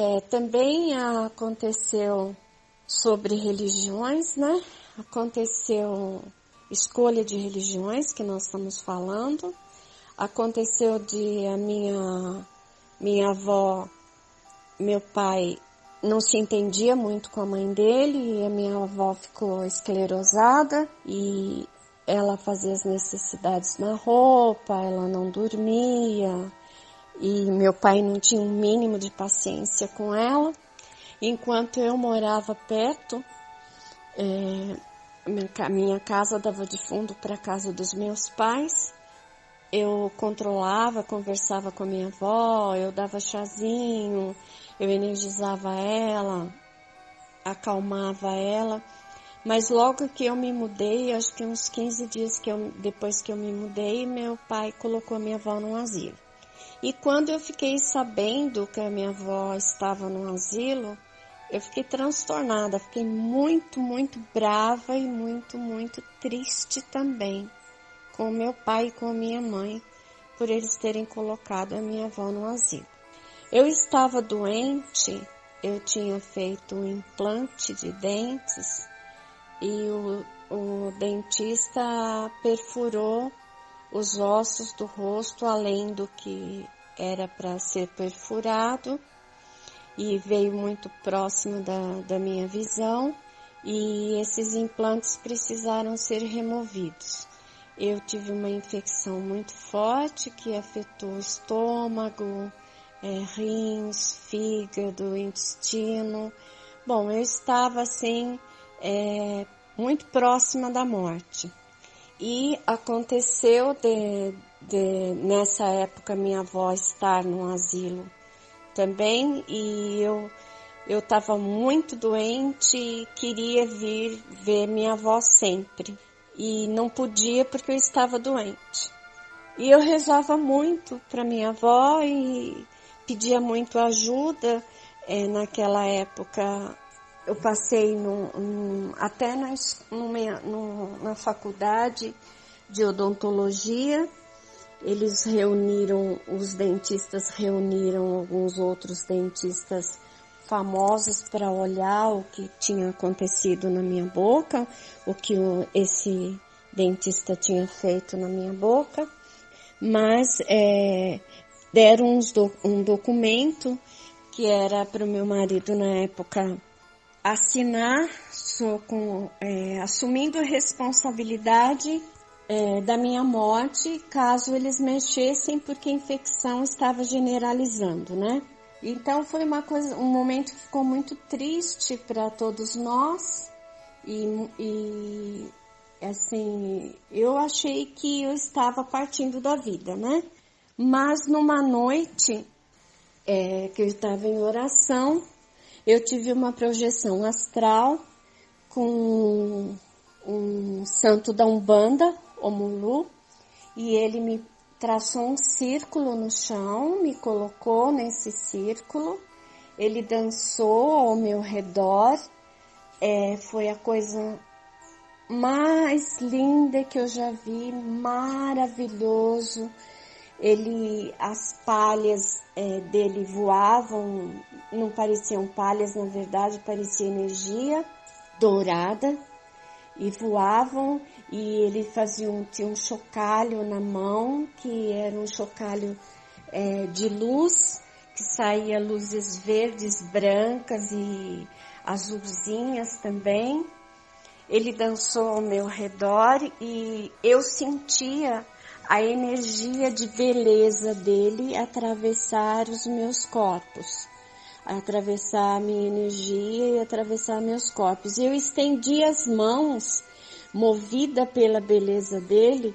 É, também aconteceu sobre religiões, né? Aconteceu escolha de religiões que nós estamos falando. Aconteceu de a minha minha avó, meu pai não se entendia muito com a mãe dele e a minha avó ficou esclerosada e ela fazia as necessidades na roupa, ela não dormia e meu pai não tinha um mínimo de paciência com ela. Enquanto eu morava perto, é, minha casa dava de fundo para a casa dos meus pais. Eu controlava, conversava com a minha avó, eu dava chazinho, eu energizava ela, acalmava ela. Mas logo que eu me mudei, acho que uns 15 dias que eu, depois que eu me mudei, meu pai colocou a minha avó num asilo. E quando eu fiquei sabendo que a minha avó estava no asilo, eu fiquei transtornada, fiquei muito, muito brava e muito, muito triste também com meu pai e com minha mãe por eles terem colocado a minha avó no asilo. Eu estava doente, eu tinha feito um implante de dentes e o, o dentista perfurou os ossos do rosto além do que era para ser perfurado e veio muito próximo da, da minha visão e esses implantes precisaram ser removidos. Eu tive uma infecção muito forte que afetou o estômago, é, rins, fígado, intestino. Bom, eu estava assim é, muito próxima da morte. E aconteceu de, de, nessa época minha avó estar no asilo também e eu eu estava muito doente e queria vir ver minha avó sempre e não podia porque eu estava doente. E eu rezava muito para minha avó e pedia muito ajuda. É, naquela época eu passei no, no, até na, no, na faculdade de odontologia. Eles reuniram, os dentistas reuniram alguns outros dentistas famosos para olhar o que tinha acontecido na minha boca, o que esse dentista tinha feito na minha boca, mas é, deram do, um documento que era para o meu marido na época assinar, com, é, assumindo a responsabilidade é, da minha morte caso eles mexessem porque a infecção estava generalizando, né? Então foi uma coisa, um momento que ficou muito triste para todos nós e, e assim eu achei que eu estava partindo da vida, né? Mas numa noite é, que eu estava em oração, eu tive uma projeção astral com um santo da Umbanda, Omulu, e ele me traçou um círculo no chão, me colocou nesse círculo, ele dançou ao meu redor, é, foi a coisa mais linda que eu já vi, maravilhoso. Ele, as palhas é, dele voavam, não pareciam palhas, na verdade, parecia energia dourada e voavam e ele fazia um, tinha um chocalho na mão, que era um chocalho é, de luz, que saía luzes verdes, brancas e azulzinhas também. Ele dançou ao meu redor e eu sentia a energia de beleza dele atravessar os meus corpos, atravessar a minha energia e atravessar meus corpos. Eu estendi as mãos movida pela beleza dele,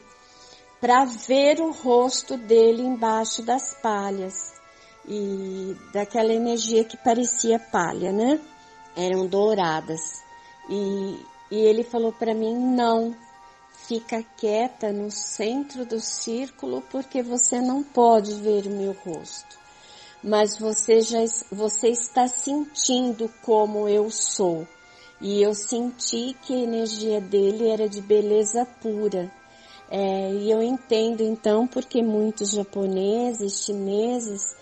para ver o rosto dele embaixo das palhas e daquela energia que parecia palha, né? Eram douradas. E, e ele falou para mim: não, fica quieta no centro do círculo porque você não pode ver o meu rosto. Mas você já você está sentindo como eu sou. E eu senti que a energia dele era de beleza pura. É, e eu entendo então porque muitos japoneses, chineses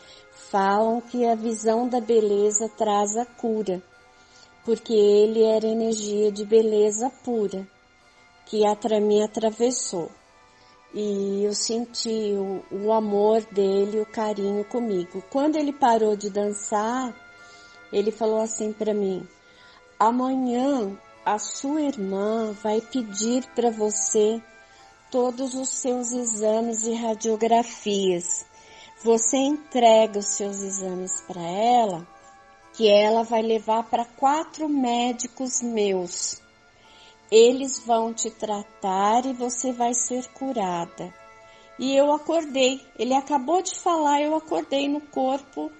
falam que a visão da beleza traz a cura, porque ele era energia de beleza pura, que me atravessou. E eu senti o, o amor dele, o carinho comigo. Quando ele parou de dançar, ele falou assim para mim: amanhã a sua irmã vai pedir para você todos os seus exames e radiografias. Você entrega os seus exames para ela, que ela vai levar para quatro médicos meus. Eles vão te tratar e você vai ser curada. E eu acordei. Ele acabou de falar, eu acordei no corpo.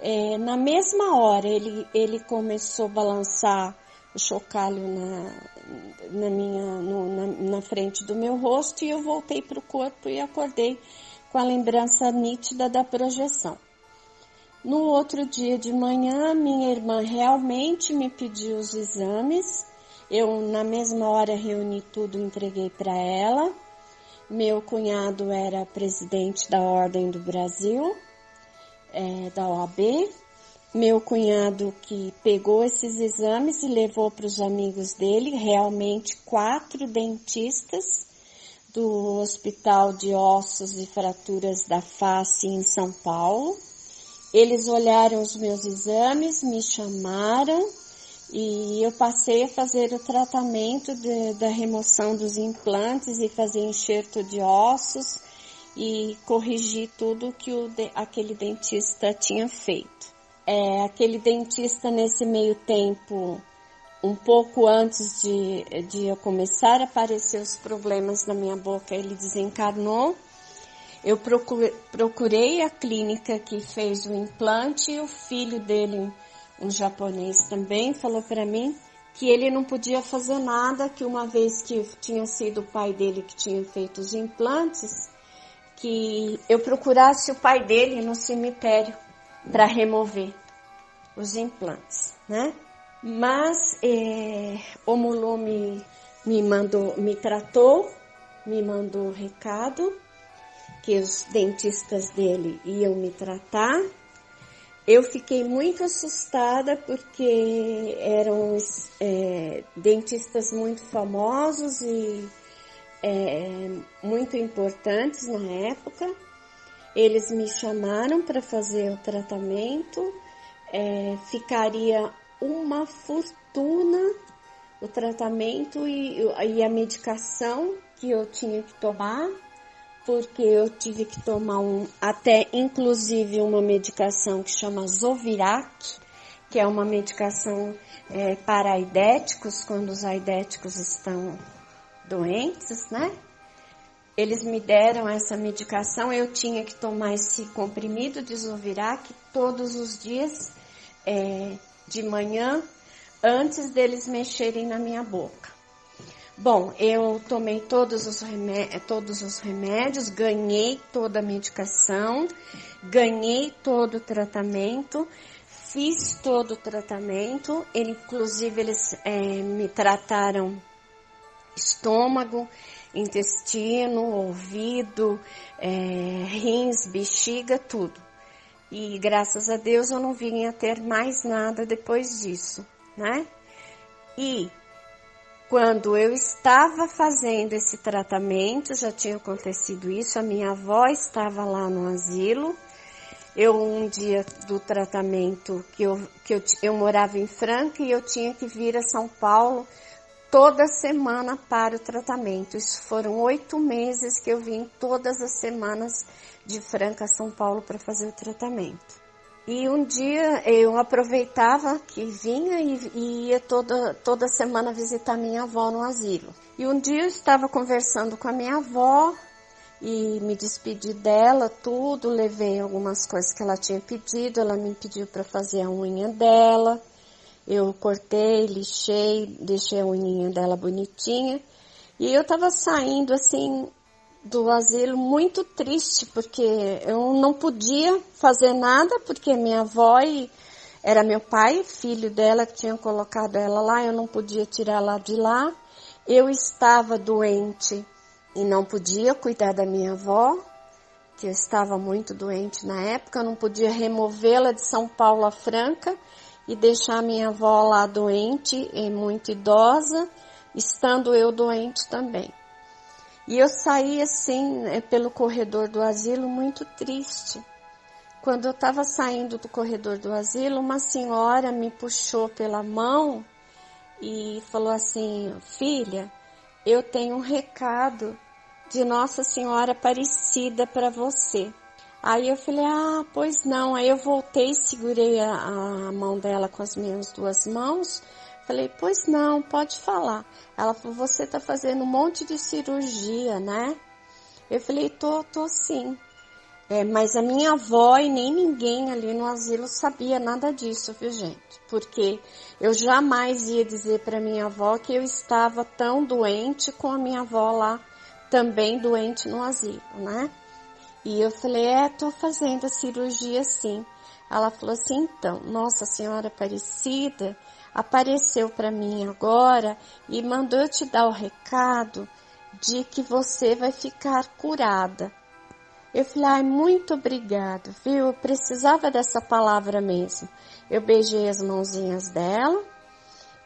É, na mesma hora ele, ele começou a balançar o chocalho na, na minha no, na, na, frente do meu rosto e eu voltei para o corpo e acordei com a lembrança nítida da projeção. No outro dia de manhã, minha irmã realmente me pediu os exames. Eu na mesma hora reuni tudo, entreguei para ela. Meu cunhado era presidente da Ordem do Brasil, é, da OAB, meu cunhado que pegou esses exames e levou para os amigos dele, realmente quatro dentistas do Hospital de Ossos e Fraturas da Face em São Paulo. Eles olharam os meus exames, me chamaram e eu passei a fazer o tratamento de, da remoção dos implantes e fazer enxerto de ossos e corrigir tudo que o, aquele dentista tinha feito é, aquele dentista nesse meio tempo, um pouco antes de, de eu começar a aparecer os problemas na minha boca, ele desencarnou. Eu procurei, procurei a clínica que fez o implante e o filho dele, um japonês também, falou para mim que ele não podia fazer nada, que uma vez que tinha sido o pai dele que tinha feito os implantes, que eu procurasse o pai dele no cemitério para remover os implantes, né? Mas é, o Mulu me, me mandou, me tratou, me mandou recado que os dentistas dele iam me tratar. Eu fiquei muito assustada porque eram é, dentistas muito famosos e é, muito importantes na época. Eles me chamaram para fazer o tratamento é, ficaria uma fortuna o tratamento e, e, a medicação que eu tinha que tomar, porque eu tive que tomar um, até inclusive uma medicação que chama Zovirac, que é uma medicação é, para aidéticos, quando os aidéticos estão doentes, né? Eles me deram essa medicação, eu tinha que tomar esse comprimido de Zovirac todos os dias, é, de manhã, antes deles mexerem na minha boca. Bom, eu tomei todos os, remédios, todos os remédios, ganhei toda a medicação, ganhei todo o tratamento, fiz todo o tratamento, inclusive eles é, me trataram estômago, intestino, ouvido, é, rins, bexiga, tudo. E graças a Deus eu não vim a ter mais nada depois disso, né? E quando eu estava fazendo esse tratamento, já tinha acontecido isso, a minha avó estava lá no asilo. Eu, um dia do tratamento, que eu, que eu, eu morava em Franca e eu tinha que vir a São Paulo toda semana para o tratamento. Isso foram oito meses que eu vim todas as semanas de Franca a São Paulo para fazer o tratamento. E um dia eu aproveitava que vinha e, e ia toda, toda semana visitar minha avó no asilo. E um dia eu estava conversando com a minha avó e me despedi dela, tudo, levei algumas coisas que ela tinha pedido, ela me pediu para fazer a unha dela. Eu cortei, lixei, deixei a unhinha dela bonitinha. E eu tava saindo assim do asilo muito triste, porque eu não podia fazer nada, porque minha avó era meu pai, filho dela, que tinha colocado ela lá, eu não podia tirar ela de lá. Eu estava doente e não podia cuidar da minha avó. que eu estava muito doente na época, eu não podia removê-la de São Paulo a Franca e deixar minha avó lá doente e muito idosa, estando eu doente também. E eu saí assim né, pelo corredor do asilo muito triste. Quando eu estava saindo do corredor do asilo, uma senhora me puxou pela mão e falou assim: Filha, eu tenho um recado de Nossa Senhora Aparecida para você. Aí eu falei, ah, pois não. Aí eu voltei, segurei a, a, mão dela com as minhas duas mãos. Falei, pois não, pode falar. Ela falou, você tá fazendo um monte de cirurgia, né? Eu falei, tô, tô sim. É, mas a minha avó e nem ninguém ali no asilo sabia nada disso, viu gente? Porque eu jamais ia dizer para minha avó que eu estava tão doente com a minha avó lá também doente no asilo, né? E eu falei, é, tô fazendo a cirurgia sim. Ela falou assim, então, Nossa Senhora Aparecida apareceu para mim agora e mandou eu te dar o recado de que você vai ficar curada. Eu falei, ai, muito obrigado, viu? Eu precisava dessa palavra mesmo. Eu beijei as mãozinhas dela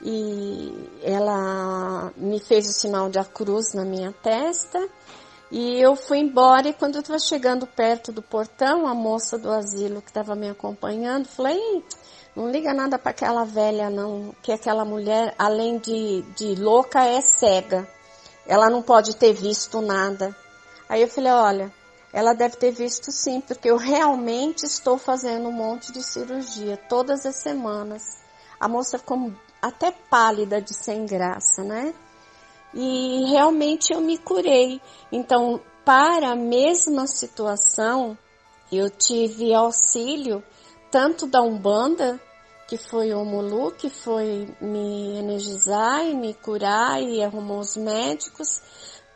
e ela me fez o sinal de a cruz na minha testa e eu fui embora e quando eu estava chegando perto do portão, a moça do asilo que estava me acompanhando, falei, não liga nada para aquela velha não, que aquela mulher, além de, de louca, é cega. Ela não pode ter visto nada. Aí eu falei, olha, ela deve ter visto sim, porque eu realmente estou fazendo um monte de cirurgia todas as semanas. A moça ficou até pálida de sem graça, né? E realmente eu me curei. Então, para a mesma situação, eu tive auxílio tanto da Umbanda, que foi o Mulu, que foi me energizar e me curar e arrumou os médicos,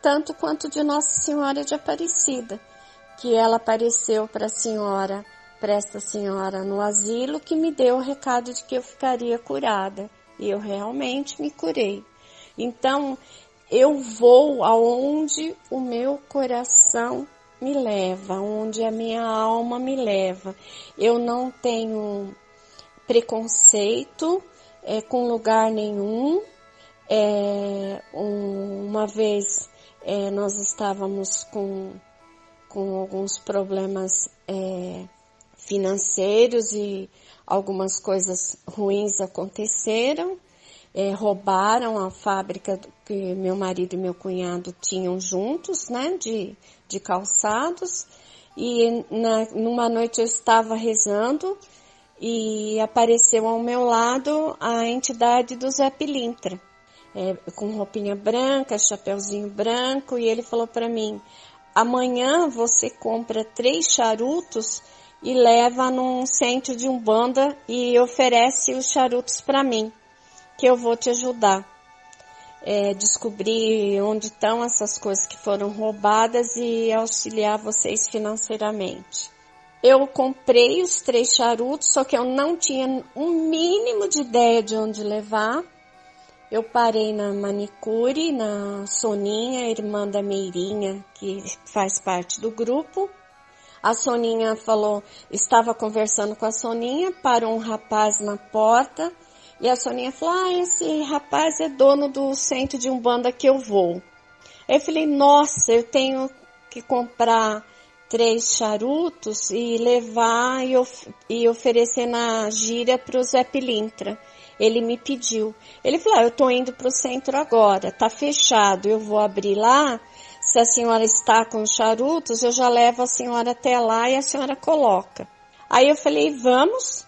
tanto quanto de Nossa Senhora de Aparecida, que ela apareceu para a senhora, para esta senhora no asilo, que me deu o recado de que eu ficaria curada. E eu realmente me curei. Então, eu vou aonde o meu coração me leva, onde a minha alma me leva. Eu não tenho preconceito é, com lugar nenhum. É, um, uma vez é, nós estávamos com, com alguns problemas é, financeiros e algumas coisas ruins aconteceram. É, roubaram a fábrica que meu marido e meu cunhado tinham juntos, né, de, de calçados. E na, numa noite eu estava rezando e apareceu ao meu lado a entidade do Zé Pilintra, é, com roupinha branca, chapeuzinho branco, e ele falou para mim: amanhã você compra três charutos e leva num centro de umbanda e oferece os charutos para mim, que eu vou te ajudar. É, descobrir onde estão essas coisas que foram roubadas e auxiliar vocês financeiramente. Eu comprei os três charutos, só que eu não tinha um mínimo de ideia de onde levar. Eu parei na manicure, na Soninha, irmã da Meirinha, que faz parte do grupo. A Soninha falou, estava conversando com a Soninha, parou um rapaz na porta e a Soninha falou: Ah, esse rapaz é dono do centro de umbanda que eu vou. Eu falei: Nossa, eu tenho que comprar três charutos e levar e, of e oferecer na gira para o Zé Pilintra. Ele me pediu. Ele falou: ah, Eu estou indo para o centro agora, tá fechado, eu vou abrir lá se a senhora está com charutos, eu já levo a senhora até lá e a senhora coloca. Aí eu falei, vamos.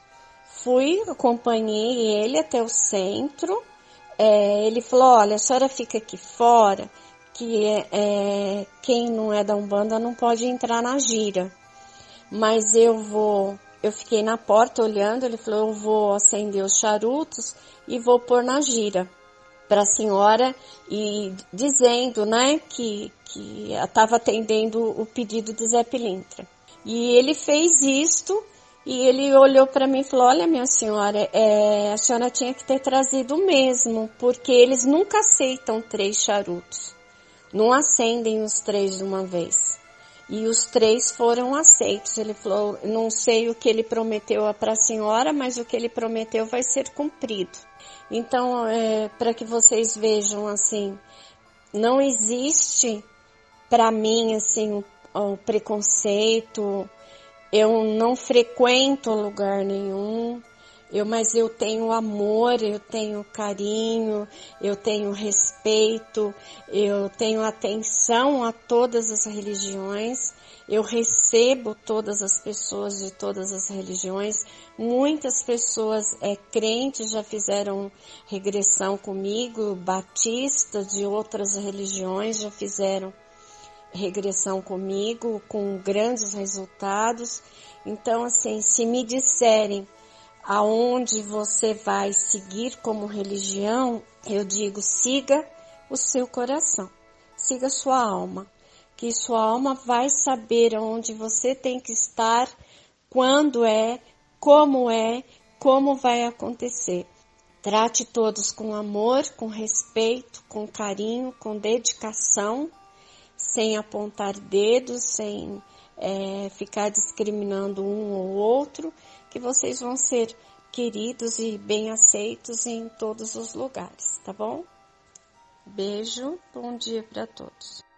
Fui, acompanhei ele até o centro. É, ele falou, olha, a senhora fica aqui fora, que é, é, quem não é da Umbanda não pode entrar na gira. Mas eu vou, eu fiquei na porta olhando, ele falou, eu vou acender os charutos e vou pôr na gira para a senhora e dizendo, né, que, que estava atendendo o pedido de Zé Pilintra. E ele fez isto e ele olhou para mim e falou: Olha, minha senhora, é, a senhora tinha que ter trazido mesmo, porque eles nunca aceitam três charutos, não acendem os três de uma vez. e os três foram aceitos. Ele falou: não sei o que ele prometeu para a senhora, mas o que ele prometeu vai ser cumprido. Então, é, para que vocês vejam assim, não existe para mim assim o, o preconceito. Eu não frequento lugar nenhum. Eu, mas eu tenho amor, eu tenho carinho, eu tenho respeito, eu tenho atenção a todas as religiões, eu recebo todas as pessoas de todas as religiões. Muitas pessoas é, crentes já fizeram regressão comigo, batistas de outras religiões já fizeram regressão comigo com grandes resultados. Então, assim, se me disserem aonde você vai seguir como religião, eu digo siga o seu coração, siga sua alma, que sua alma vai saber aonde você tem que estar, quando é, como é, como vai acontecer. Trate todos com amor, com respeito, com carinho, com dedicação, sem apontar dedos, sem é, ficar discriminando um ou outro, que vocês vão ser queridos e bem aceitos em todos os lugares, tá bom? Beijo, bom dia para todos.